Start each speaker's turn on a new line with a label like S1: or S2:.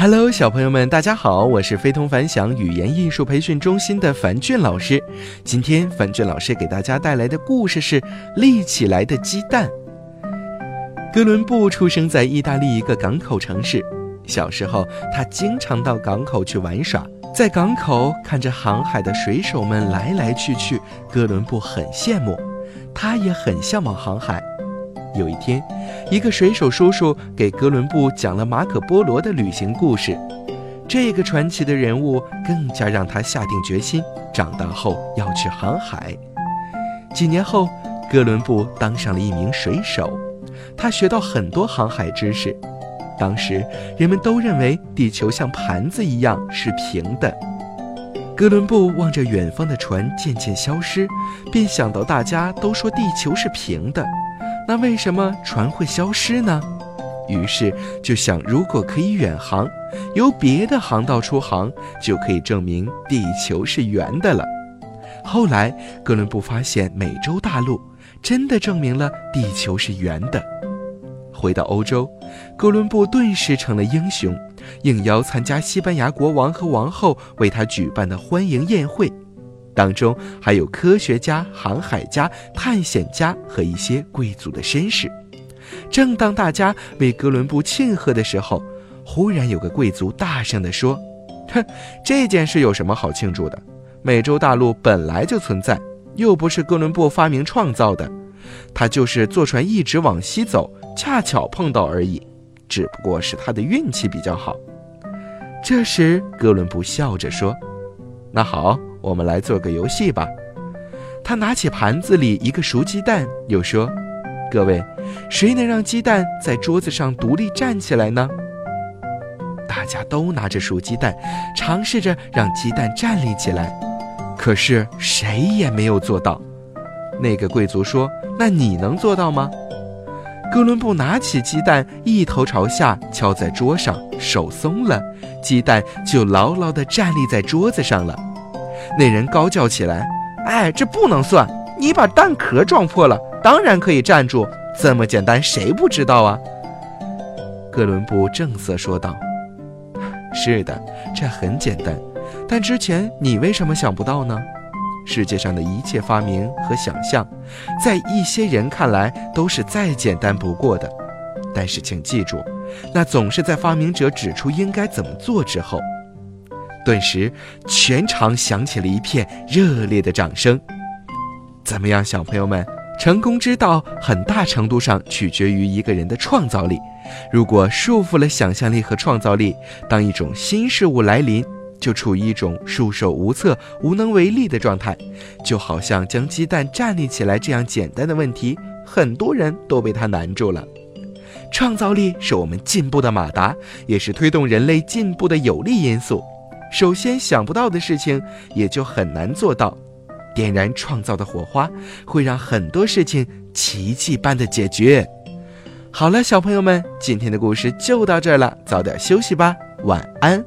S1: Hello，小朋友们，大家好，我是非同凡响语言艺术培训中心的樊俊老师。今天樊俊老师给大家带来的故事是《立起来的鸡蛋》。哥伦布出生在意大利一个港口城市，小时候他经常到港口去玩耍，在港口看着航海的水手们来来去去，哥伦布很羡慕，他也很向往航海。有一天，一个水手叔叔给哥伦布讲了马可·波罗的旅行故事。这个传奇的人物更加让他下定决心，长大后要去航海。几年后，哥伦布当上了一名水手，他学到很多航海知识。当时人们都认为地球像盘子一样是平的。哥伦布望着远方的船渐渐消失，便想到大家都说地球是平的。那为什么船会消失呢？于是就想，如果可以远航，由别的航道出航，就可以证明地球是圆的了。后来，哥伦布发现美洲大陆真的证明了地球是圆的。回到欧洲，哥伦布顿时成了英雄，应邀参加西班牙国王和王后为他举办的欢迎宴会。当中还有科学家、航海家、探险家和一些贵族的绅士。正当大家为哥伦布庆贺的时候，忽然有个贵族大声地说：“哼，这件事有什么好庆祝的？美洲大陆本来就存在，又不是哥伦布发明创造的，他就是坐船一直往西走，恰巧碰到而已，只不过是他的运气比较好。”这时，哥伦布笑着说：“那好。”我们来做个游戏吧。他拿起盘子里一个熟鸡蛋，又说：“各位，谁能让鸡蛋在桌子上独立站起来呢？”大家都拿着熟鸡蛋，尝试着让鸡蛋站立起来，可是谁也没有做到。那个贵族说：“那你能做到吗？”哥伦布拿起鸡蛋，一头朝下敲在桌上，手松了，鸡蛋就牢牢地站立在桌子上了。那人高叫起来：“哎，这不能算！你把蛋壳撞破了，当然可以站住。这么简单，谁不知道啊？”哥伦布正色说道：“是的，这很简单。但之前你为什么想不到呢？世界上的一切发明和想象，在一些人看来都是再简单不过的。但是请记住，那总是在发明者指出应该怎么做之后。”顿时，全场响起了一片热烈的掌声。怎么样，小朋友们？成功之道很大程度上取决于一个人的创造力。如果束缚了想象力和创造力，当一种新事物来临，就处于一种束手无策、无能为力的状态。就好像将鸡蛋站立起来这样简单的问题，很多人都被它难住了。创造力是我们进步的马达，也是推动人类进步的有力因素。首先想不到的事情，也就很难做到。点燃创造的火花，会让很多事情奇迹般的解决。好了，小朋友们，今天的故事就到这儿了，早点休息吧，晚安。